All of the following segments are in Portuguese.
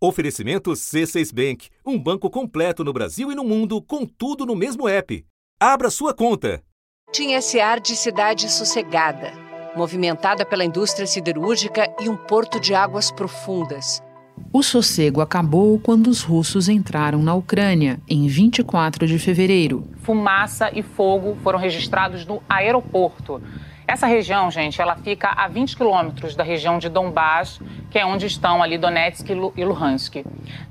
Oferecimento C6 Bank, um banco completo no Brasil e no mundo, com tudo no mesmo app. Abra sua conta. Tinha esse ar de cidade sossegada, movimentada pela indústria siderúrgica e um porto de águas profundas. O sossego acabou quando os russos entraram na Ucrânia, em 24 de fevereiro. Fumaça e fogo foram registrados no aeroporto. Essa região, gente, ela fica a 20 quilômetros da região de Donbass, que é onde estão ali Donetsk e Luhansk.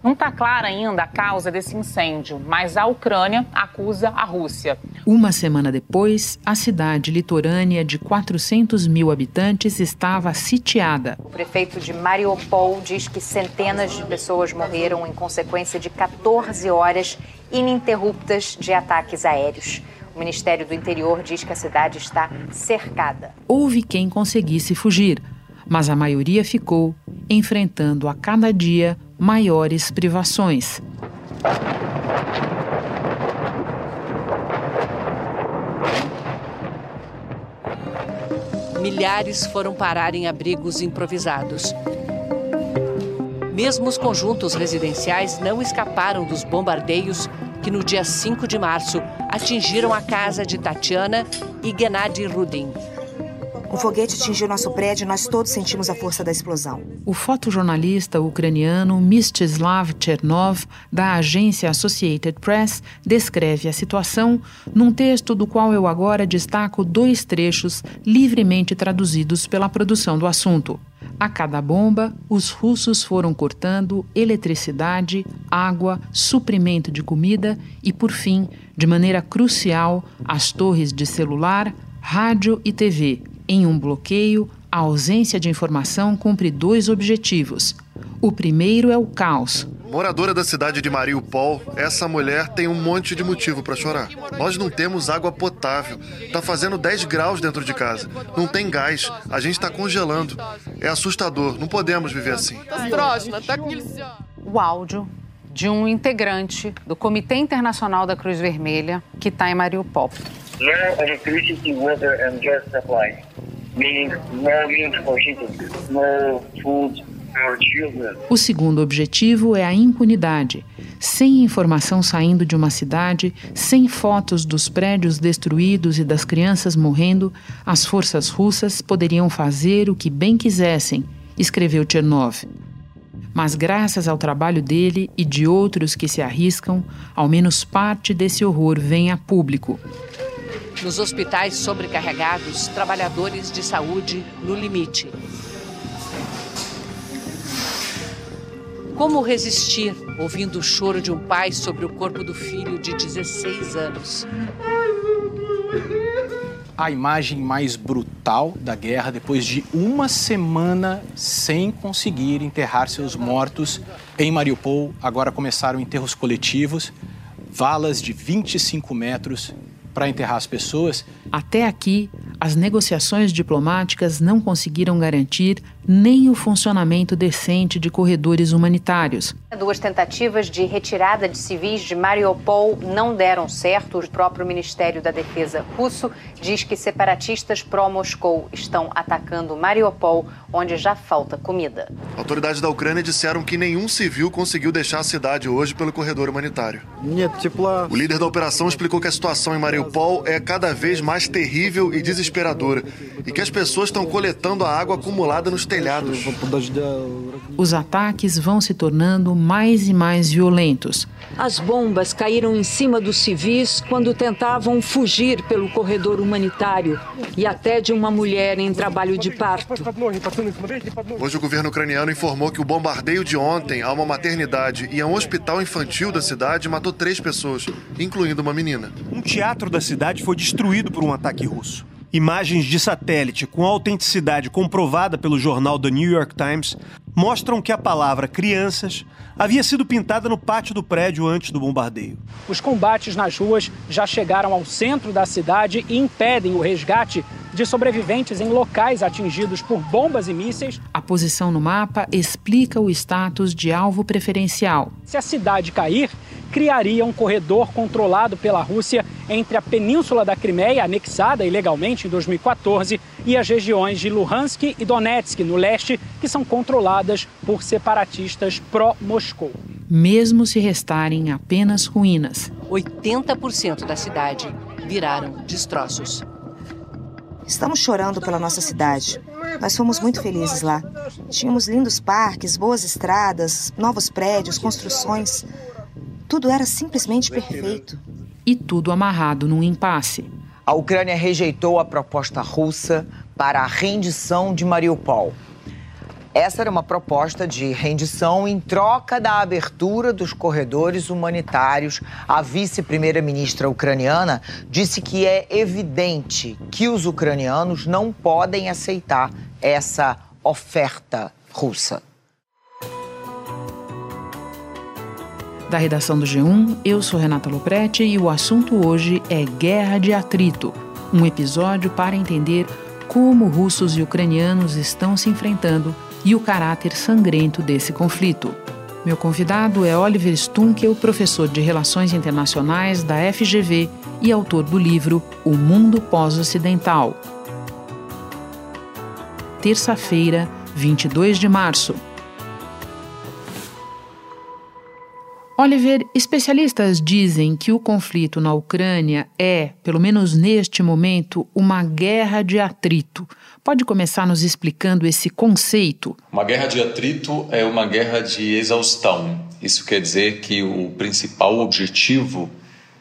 Não está clara ainda a causa desse incêndio, mas a Ucrânia acusa a Rússia. Uma semana depois, a cidade litorânea de 400 mil habitantes estava sitiada. O prefeito de Mariupol diz que centenas de pessoas morreram em consequência de 14 horas ininterruptas de ataques aéreos. O Ministério do Interior diz que a cidade está cercada. Houve quem conseguisse fugir, mas a maioria ficou, enfrentando a cada dia maiores privações. Milhares foram parar em abrigos improvisados. Mesmo os conjuntos residenciais não escaparam dos bombardeios que no dia 5 de março atingiram a casa de Tatiana e Gennady Rudin. Um foguete atingiu nosso prédio e nós todos sentimos a força da explosão. O fotojornalista ucraniano Mstislav Chernov, da agência Associated Press, descreve a situação num texto do qual eu agora destaco dois trechos livremente traduzidos pela produção do assunto. A cada bomba, os russos foram cortando eletricidade, água, suprimento de comida e, por fim, de maneira crucial, as torres de celular, rádio e TV. Em um bloqueio, a ausência de informação cumpre dois objetivos. O primeiro é o caos, Moradora da cidade de Mariupol, essa mulher tem um monte de motivo para chorar. Nós não temos água potável. Tá fazendo 10 graus dentro de casa. Não tem gás. A gente está congelando. É assustador. Não podemos viver assim. O áudio de um integrante do Comitê Internacional da Cruz Vermelha que está em Mariupol. No electricity, water and gas supply, o segundo objetivo é a impunidade. Sem informação saindo de uma cidade, sem fotos dos prédios destruídos e das crianças morrendo, as forças russas poderiam fazer o que bem quisessem, escreveu Chernov. Mas, graças ao trabalho dele e de outros que se arriscam, ao menos parte desse horror vem a público. Nos hospitais sobrecarregados, trabalhadores de saúde no limite. Como resistir ouvindo o choro de um pai sobre o corpo do filho de 16 anos? A imagem mais brutal da guerra depois de uma semana sem conseguir enterrar seus mortos em Mariupol. Agora começaram enterros coletivos, valas de 25 metros para enterrar as pessoas. Até aqui, as negociações diplomáticas não conseguiram garantir nem o funcionamento decente de corredores humanitários. Duas tentativas de retirada de civis de Mariupol não deram certo. O próprio Ministério da Defesa russo diz que separatistas pró-Moscou estão atacando Mariupol, onde já falta comida. Autoridades da Ucrânia disseram que nenhum civil conseguiu deixar a cidade hoje pelo corredor humanitário. O líder da operação explicou que a situação em Mariupol é cada vez mais terrível e desesperadora e que as pessoas estão coletando a água acumulada nos telhados. Os ataques vão se tornando mais e mais violentos. As bombas caíram em cima dos civis quando tentavam fugir pelo corredor humanitário e até de uma mulher em trabalho de parto. Hoje o governo ucraniano informou que o bombardeio de ontem a uma maternidade e a um hospital infantil da cidade matou três pessoas, incluindo uma menina. Um teatro da cidade foi destruído por um ataque russo. Imagens de satélite com autenticidade comprovada pelo jornal The New York Times mostram que a palavra crianças havia sido pintada no pátio do prédio antes do bombardeio. Os combates nas ruas já chegaram ao centro da cidade e impedem o resgate de sobreviventes em locais atingidos por bombas e mísseis. A posição no mapa explica o status de alvo preferencial. Se a cidade cair, criaria um corredor controlado pela Rússia entre a península da Crimeia, anexada ilegalmente em 2014, e as regiões de Luhansk e Donetsk, no leste, que são controladas por separatistas pró-Moscou. Mesmo se restarem apenas ruínas. 80% da cidade viraram destroços. Estamos chorando pela nossa cidade. Nós fomos muito felizes lá. Tínhamos lindos parques, boas estradas, novos prédios, construções. Tudo era simplesmente perfeito. E tudo amarrado num impasse. A Ucrânia rejeitou a proposta russa para a rendição de Mariupol. Essa era uma proposta de rendição em troca da abertura dos corredores humanitários. A vice-primeira-ministra ucraniana disse que é evidente que os ucranianos não podem aceitar essa oferta russa. Da redação do G1, eu sou Renata Loprete e o assunto hoje é Guerra de Atrito um episódio para entender como russos e ucranianos estão se enfrentando e o caráter sangrento desse conflito. Meu convidado é Oliver Stunkel, professor de Relações Internacionais da FGV e autor do livro O Mundo Pós-Ocidental. Terça-feira, 22 de março. Oliver, especialistas dizem que o conflito na Ucrânia é, pelo menos neste momento, uma guerra de atrito. Pode começar nos explicando esse conceito? Uma guerra de atrito é uma guerra de exaustão. Isso quer dizer que o principal objetivo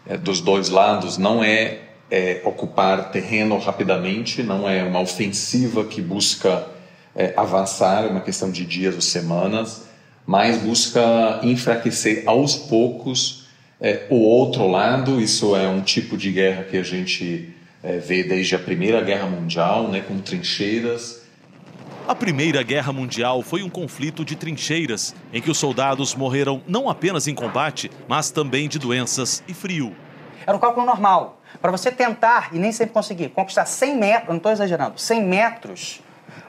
é, dos dois lados não é, é, ocupar terreno rapidamente, não é uma ofensiva que busca é, avançar, é uma questão de dias ou semanas mas busca enfraquecer aos poucos é, o outro lado. Isso é um tipo de guerra que a gente é, vê desde a Primeira Guerra Mundial, né, com trincheiras. A Primeira Guerra Mundial foi um conflito de trincheiras, em que os soldados morreram não apenas em combate, mas também de doenças e frio. Era um cálculo normal. Para você tentar, e nem sempre conseguir, conquistar 100 metros, não estou exagerando, 100 metros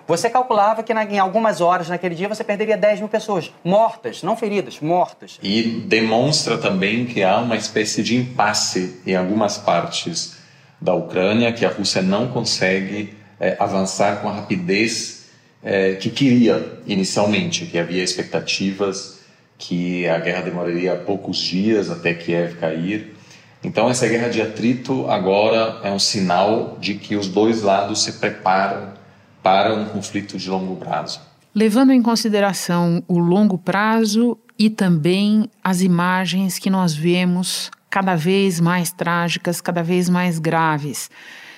você calculava que em algumas horas naquele dia você perderia 10 mil pessoas mortas, não feridas, mortas. E demonstra também que há uma espécie de impasse em algumas partes da Ucrânia, que a Rússia não consegue é, avançar com a rapidez é, que queria inicialmente, que havia expectativas que a guerra demoraria poucos dias até Kiev cair. Então, essa guerra de atrito agora é um sinal de que os dois lados se preparam para um conflito de longo prazo. Levando em consideração o longo prazo e também as imagens que nós vemos cada vez mais trágicas, cada vez mais graves.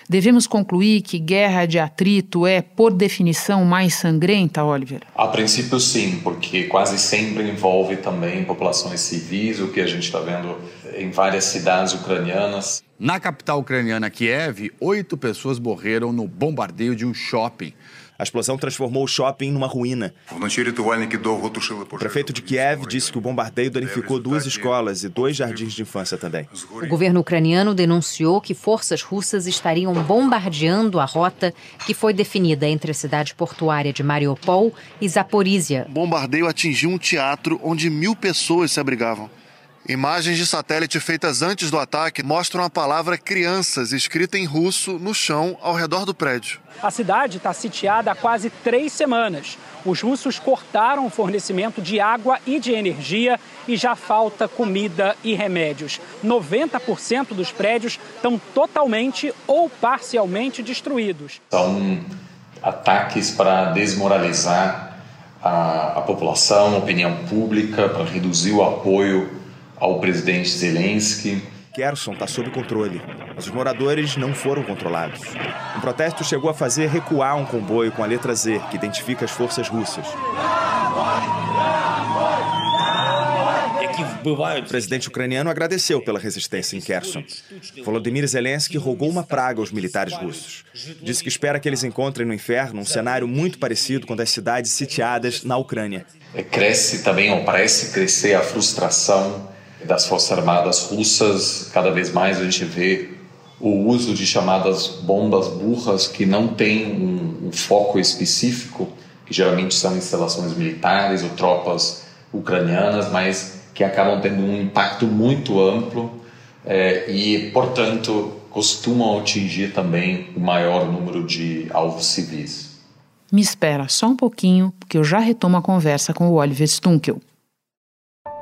Devemos concluir que guerra de atrito é, por definição, mais sangrenta, Oliver? A princípio, sim, porque quase sempre envolve também populações civis, o que a gente está vendo em várias cidades ucranianas. Na capital ucraniana, Kiev, oito pessoas morreram no bombardeio de um shopping. A explosão transformou o shopping numa ruína. O prefeito de Kiev disse que o bombardeio danificou duas escolas e dois jardins de infância também. O governo ucraniano denunciou que forças russas estariam bombardeando a rota que foi definida entre a cidade portuária de Mariupol e Zaporizhia. O bombardeio atingiu um teatro onde mil pessoas se abrigavam. Imagens de satélite feitas antes do ataque mostram a palavra crianças escrita em russo no chão ao redor do prédio. A cidade está sitiada há quase três semanas. Os russos cortaram o fornecimento de água e de energia e já falta comida e remédios. 90% dos prédios estão totalmente ou parcialmente destruídos. São ataques para desmoralizar a, a população, a opinião pública, para reduzir o apoio ao presidente Zelensky. Kherson está sob controle, mas os moradores não foram controlados. Um protesto chegou a fazer recuar um comboio com a letra Z, que identifica as forças russas. O presidente ucraniano agradeceu pela resistência em Kherson. Volodymyr Zelensky rogou uma praga aos militares russos. Disse que espera que eles encontrem no inferno um cenário muito parecido com das cidades sitiadas na Ucrânia. Cresce também, ou parece crescer, a frustração das Forças Armadas russas. Cada vez mais a gente vê o uso de chamadas bombas burras que não têm um, um foco específico, que geralmente são instalações militares ou tropas ucranianas, mas que acabam tendo um impacto muito amplo é, e, portanto, costumam atingir também o maior número de alvos civis. Me espera só um pouquinho, porque eu já retomo a conversa com o Oliver Stunkel.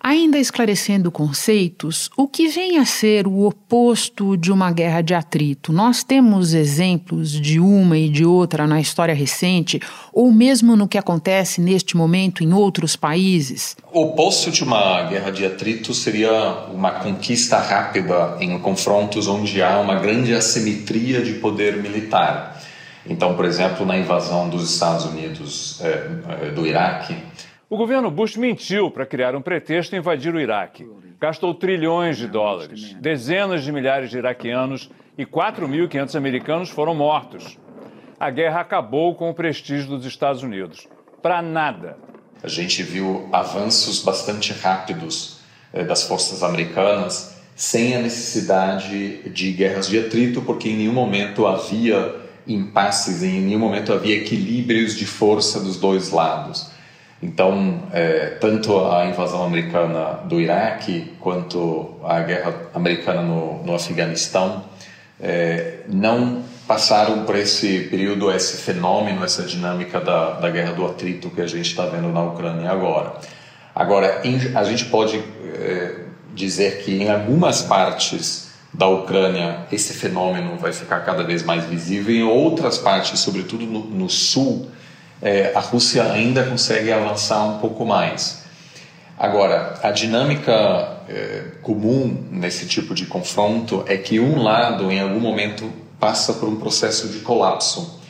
Ainda esclarecendo conceitos, o que vem a ser o oposto de uma guerra de atrito? Nós temos exemplos de uma e de outra na história recente, ou mesmo no que acontece neste momento em outros países? O oposto de uma guerra de atrito seria uma conquista rápida em confrontos onde há uma grande assimetria de poder militar. Então, por exemplo, na invasão dos Estados Unidos é, do Iraque, o governo Bush mentiu para criar um pretexto e invadir o Iraque. Gastou trilhões de dólares. Dezenas de milhares de iraquianos e 4.500 americanos foram mortos. A guerra acabou com o prestígio dos Estados Unidos. Para nada. A gente viu avanços bastante rápidos eh, das forças americanas sem a necessidade de guerras de atrito, porque em nenhum momento havia impasses, em nenhum momento havia equilíbrios de força dos dois lados. Então, é, tanto a invasão americana do Iraque quanto a guerra americana no, no Afeganistão é, não passaram por esse período, esse fenômeno, essa dinâmica da, da guerra do atrito que a gente está vendo na Ucrânia agora. Agora, em, a gente pode é, dizer que em algumas partes da Ucrânia esse fenômeno vai ficar cada vez mais visível, em outras partes, sobretudo no, no sul, é, a Rússia ainda consegue avançar um pouco mais. Agora, a dinâmica é, comum nesse tipo de confronto é que um lado, em algum momento, passa por um processo de colapso.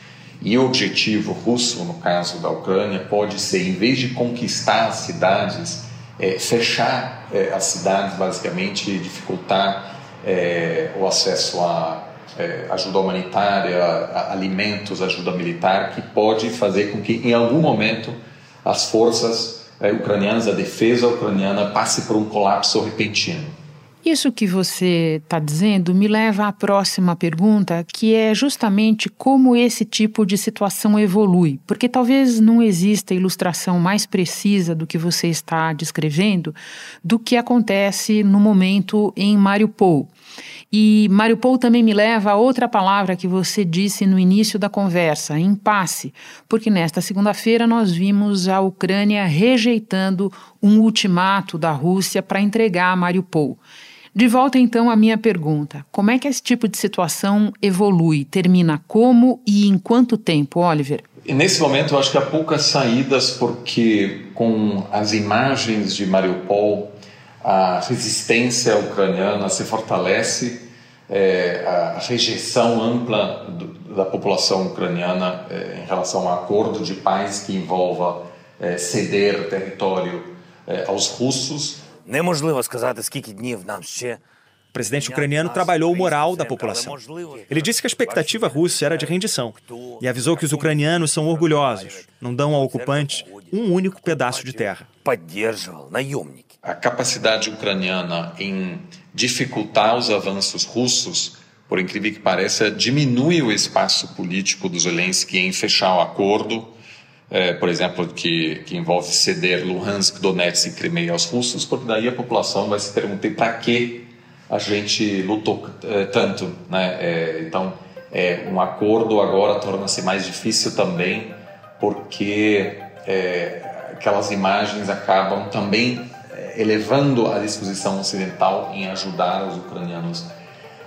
E o objetivo russo, no caso da Ucrânia, pode ser, em vez de conquistar as cidades, é, fechar é, as cidades, basicamente, dificultar é, o acesso a é, ajuda humanitária, alimentos, ajuda militar, que pode fazer com que, em algum momento, as forças é, ucranianas, a defesa ucraniana, passe por um colapso repentino. Isso que você está dizendo me leva à próxima pergunta, que é justamente como esse tipo de situação evolui. Porque talvez não exista ilustração mais precisa do que você está descrevendo do que acontece no momento em Mariupol. E Mariupol também me leva a outra palavra que você disse no início da conversa, impasse, porque nesta segunda-feira nós vimos a Ucrânia rejeitando um ultimato da Rússia para entregar Mariupol. De volta então à minha pergunta: como é que esse tipo de situação evolui? Termina como e em quanto tempo, Oliver? Nesse momento, eu acho que há poucas saídas, porque com as imagens de Mariupol, a resistência ucraniana se fortalece é, a rejeição ampla do, da população ucraniana é, em relação a um acordo de paz que envolva é, ceder território é, aos russos. O presidente ucraniano trabalhou o moral da população. Ele disse que a expectativa russa era de rendição e avisou que os ucranianos são orgulhosos, não dão ao ocupante um único pedaço de terra. A capacidade ucraniana em dificultar os avanços russos, por incrível que pareça, diminui o espaço político do Zelensky em fechar o acordo, é, por exemplo, que, que envolve ceder Luhansk, Donetsk e Crimeia aos russos, porque daí a população vai se perguntar para que a gente lutou é, tanto. Né? É, então, é, um acordo agora torna-se mais difícil também, porque é, aquelas imagens acabam também elevando a disposição ocidental em ajudar os ucranianos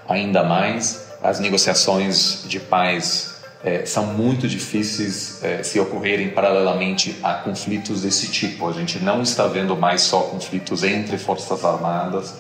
ainda mais. As negociações de paz é, são muito difíceis é, se ocorrerem paralelamente a conflitos desse tipo. A gente não está vendo mais só conflitos entre forças armadas,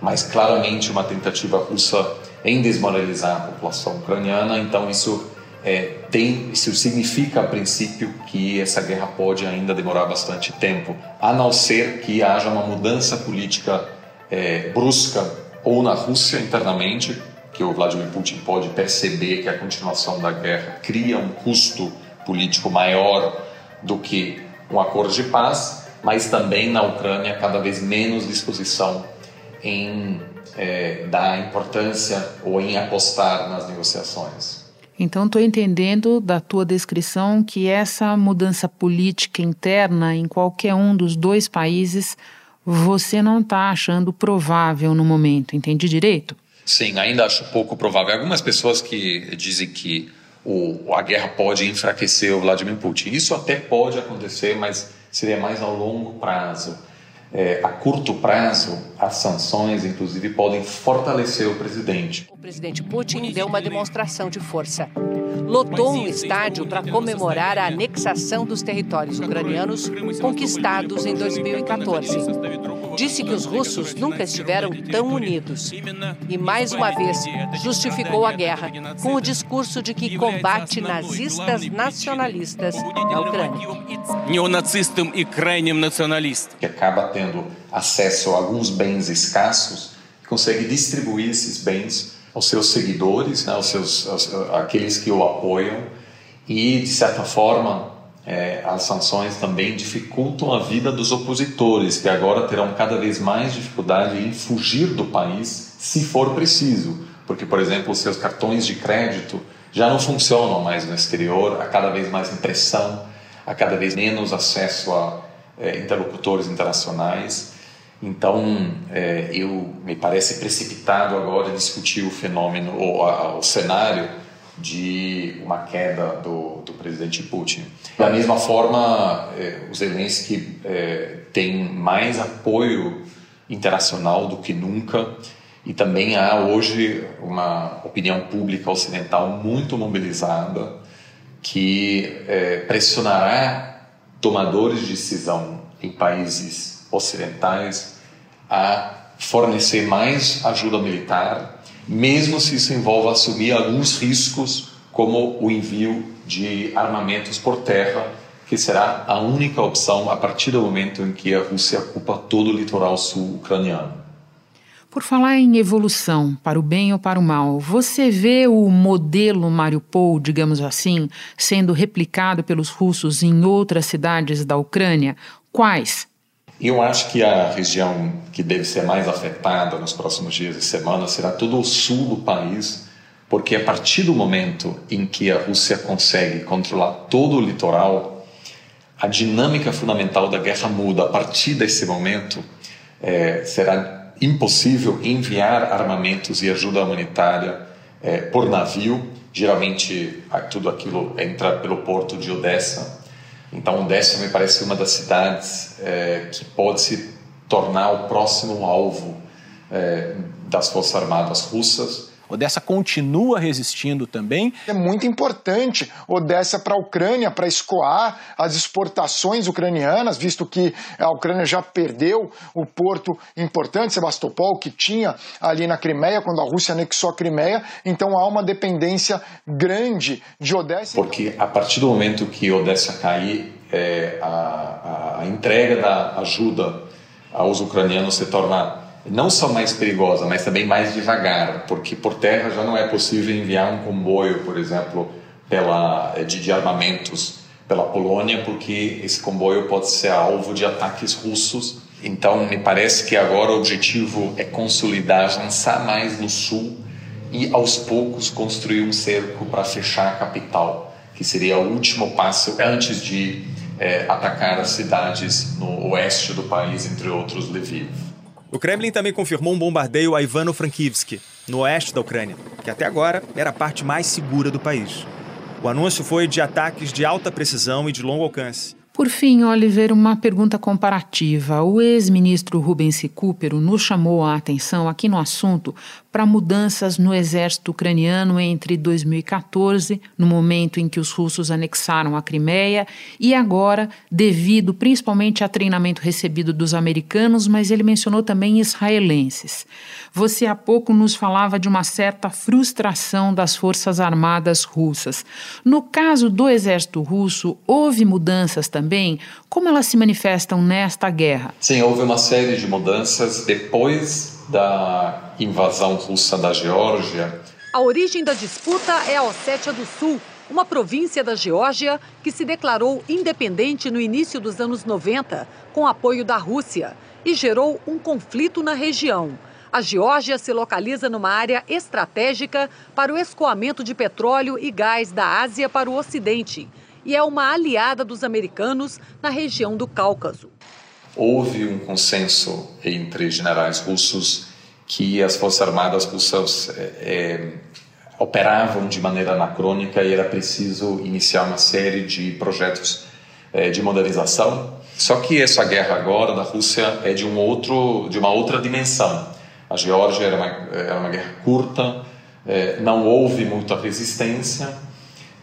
mas claramente uma tentativa russa em desmoralizar a população ucraniana. Então isso é, tem, isso significa a princípio que essa guerra pode ainda demorar bastante tempo, a não ser que haja uma mudança política é, brusca ou na Rússia internamente, que o Vladimir Putin pode perceber que a continuação da guerra cria um custo político maior do que um acordo de paz, mas também na Ucrânia cada vez menos disposição em é, dar importância ou em apostar nas negociações. Então, estou entendendo da tua descrição que essa mudança política interna em qualquer um dos dois países você não está achando provável no momento, entendi direito? Sim, ainda acho pouco provável. Algumas pessoas que dizem que o, a guerra pode enfraquecer o Vladimir Putin. Isso até pode acontecer, mas seria mais a longo prazo. É, a curto prazo, as sanções, inclusive, podem fortalecer o presidente. O presidente Putin deu uma demonstração de força. Lotou um estádio para comemorar a anexação dos territórios ucranianos conquistados em 2014 disse que os russos nunca estiveram tão unidos. E, mais uma vez, justificou a guerra com o discurso de que combate nazistas nacionalistas na Ucrânia. Que acaba tendo acesso a alguns bens escassos e consegue distribuir esses bens aos seus seguidores, né, aos seus, aos, aqueles que o apoiam e, de certa forma, é, as sanções também dificultam a vida dos opositores, que agora terão cada vez mais dificuldade em fugir do país se for preciso. Porque, por exemplo, os seus cartões de crédito já não funcionam mais no exterior, há cada vez mais impressão, há cada vez menos acesso a é, interlocutores internacionais. Então, é, eu me parece precipitado agora discutir o fenômeno ou a, o cenário de uma queda do, do presidente Putin. Da mesma forma, eh, o eh, tem mais apoio internacional do que nunca e também há hoje uma opinião pública ocidental muito mobilizada que eh, pressionará tomadores de decisão em países ocidentais a fornecer mais ajuda militar mesmo se isso envolva assumir alguns riscos, como o envio de armamentos por terra, que será a única opção a partir do momento em que a Rússia ocupa todo o litoral sul ucraniano. Por falar em evolução, para o bem ou para o mal, você vê o modelo Mariupol, digamos assim, sendo replicado pelos russos em outras cidades da Ucrânia? Quais? Eu acho que a região que deve ser mais afetada nos próximos dias e semanas será todo o sul do país, porque a partir do momento em que a Rússia consegue controlar todo o litoral, a dinâmica fundamental da guerra muda. A partir desse momento, é, será impossível enviar armamentos e ajuda humanitária é, por navio. Geralmente, tudo aquilo entra pelo porto de Odessa então, Odessa me parece uma das cidades é, que pode se tornar o próximo alvo é, das Forças Armadas russas. Odessa continua resistindo também. É muito importante Odessa para a Ucrânia, para escoar as exportações ucranianas, visto que a Ucrânia já perdeu o porto importante, Sebastopol, que tinha ali na Crimeia, quando a Rússia anexou a Crimeia. Então há uma dependência grande de Odessa. Porque a partir do momento que Odessa cair, é, a, a, a entrega da ajuda aos ucranianos se torna não só mais perigosa, mas também mais devagar, porque por terra já não é possível enviar um comboio, por exemplo, pela, de, de armamentos pela Polônia, porque esse comboio pode ser alvo de ataques russos. Então, me parece que agora o objetivo é consolidar, avançar mais no sul e aos poucos construir um cerco para fechar a capital, que seria o último passo antes de é, atacar as cidades no oeste do país, entre outros Lviv. O Kremlin também confirmou um bombardeio a Ivano-Frankivsk, no oeste da Ucrânia, que até agora era a parte mais segura do país. O anúncio foi de ataques de alta precisão e de longo alcance, Por fim, Oliver, uma pergunta comparativa. O ex-ministro Rubens Recupero nos chamou a atenção aqui no assunto para mudanças no exército ucraniano entre 2014, no momento em que os russos anexaram a Crimeia, e agora, devido principalmente a treinamento recebido dos americanos, mas ele mencionou também israelenses. Você há pouco nos falava de uma certa frustração das forças armadas russas. No caso do exército russo, houve mudanças também? Como elas se manifestam nesta guerra? Sim, houve uma série de mudanças depois da invasão russa da Geórgia. A origem da disputa é a Ossétia do Sul, uma província da Geórgia que se declarou independente no início dos anos 90, com apoio da Rússia, e gerou um conflito na região. A Geórgia se localiza numa área estratégica para o escoamento de petróleo e gás da Ásia para o Ocidente e é uma aliada dos americanos na região do Cáucaso. Houve um consenso entre generais russos que as forças armadas russas é, operavam de maneira anacrônica e era preciso iniciar uma série de projetos é, de modernização. Só que essa guerra agora da Rússia é de um outro, de uma outra dimensão. A Geórgia era uma, era uma guerra curta, é, não houve muita resistência,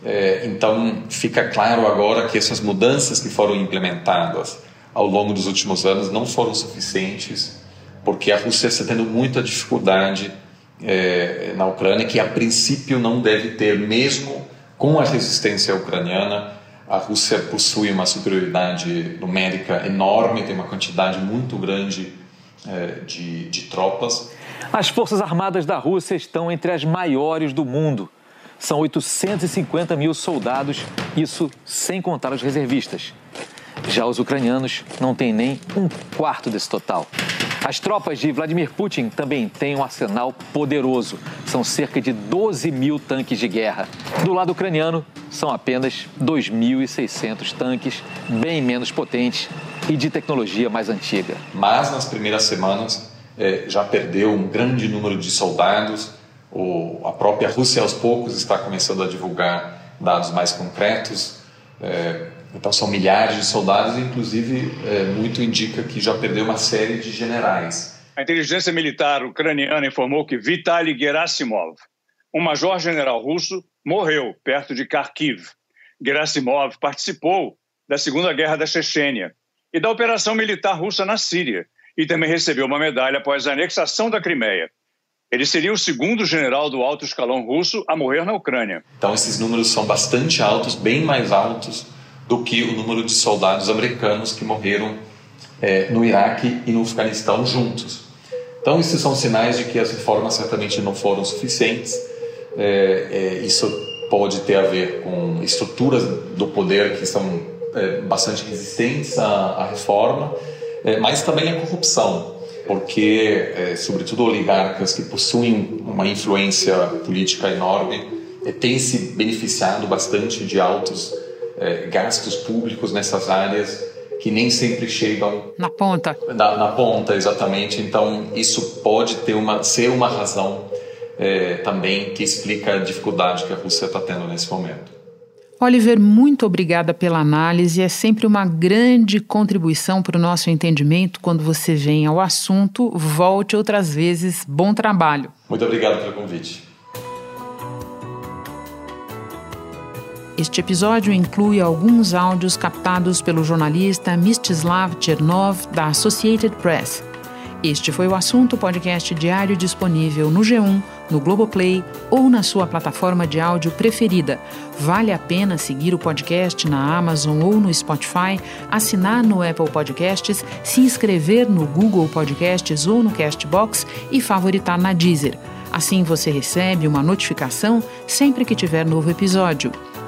é, então fica claro agora que essas mudanças que foram implementadas ao longo dos últimos anos não foram suficientes, porque a Rússia está tendo muita dificuldade é, na Ucrânia, que a princípio não deve ter, mesmo com a resistência ucraniana. A Rússia possui uma superioridade numérica enorme, tem uma quantidade muito grande é, de, de tropas. As Forças Armadas da Rússia estão entre as maiores do mundo. São 850 mil soldados, isso sem contar os reservistas. Já os ucranianos não têm nem um quarto desse total. As tropas de Vladimir Putin também têm um arsenal poderoso. São cerca de 12 mil tanques de guerra. Do lado ucraniano, são apenas 2.600 tanques, bem menos potentes e de tecnologia mais antiga. Mas nas primeiras semanas é, já perdeu um grande número de soldados. O, a própria Rússia, aos poucos, está começando a divulgar dados mais concretos. É, então são milhares de soldados, inclusive é, muito indica que já perdeu uma série de generais. A inteligência militar ucraniana informou que Vitaly Gerasimov, um major-general russo, morreu perto de Kharkiv. Gerasimov participou da Segunda Guerra da Chechênia e da operação militar russa na Síria e também recebeu uma medalha após a anexação da Crimeia. Ele seria o segundo general do alto escalão russo a morrer na Ucrânia. Então esses números são bastante altos, bem mais altos do que o número de soldados americanos que morreram é, no Iraque e no Afeganistão juntos. Então, esses são sinais de que as reformas certamente não foram suficientes. É, é, isso pode ter a ver com estruturas do poder que são é, bastante resistentes à, à reforma, é, mas também a corrupção, porque, é, sobretudo, oligarcas que possuem uma influência política enorme têm se beneficiado bastante de altos é, gastos públicos nessas áreas que nem sempre chegam na ponta. Na, na ponta, exatamente. Então isso pode ter uma ser uma razão é, também que explica a dificuldade que a Rússia está tendo nesse momento. Oliver, muito obrigada pela análise. É sempre uma grande contribuição para o nosso entendimento quando você vem ao assunto. Volte outras vezes. Bom trabalho. Muito obrigado pelo convite. Este episódio inclui alguns áudios captados pelo jornalista Mstislav Chernov, da Associated Press. Este foi o assunto podcast diário disponível no G1, no Globoplay ou na sua plataforma de áudio preferida. Vale a pena seguir o podcast na Amazon ou no Spotify, assinar no Apple Podcasts, se inscrever no Google Podcasts ou no Castbox e favoritar na Deezer. Assim você recebe uma notificação sempre que tiver novo episódio.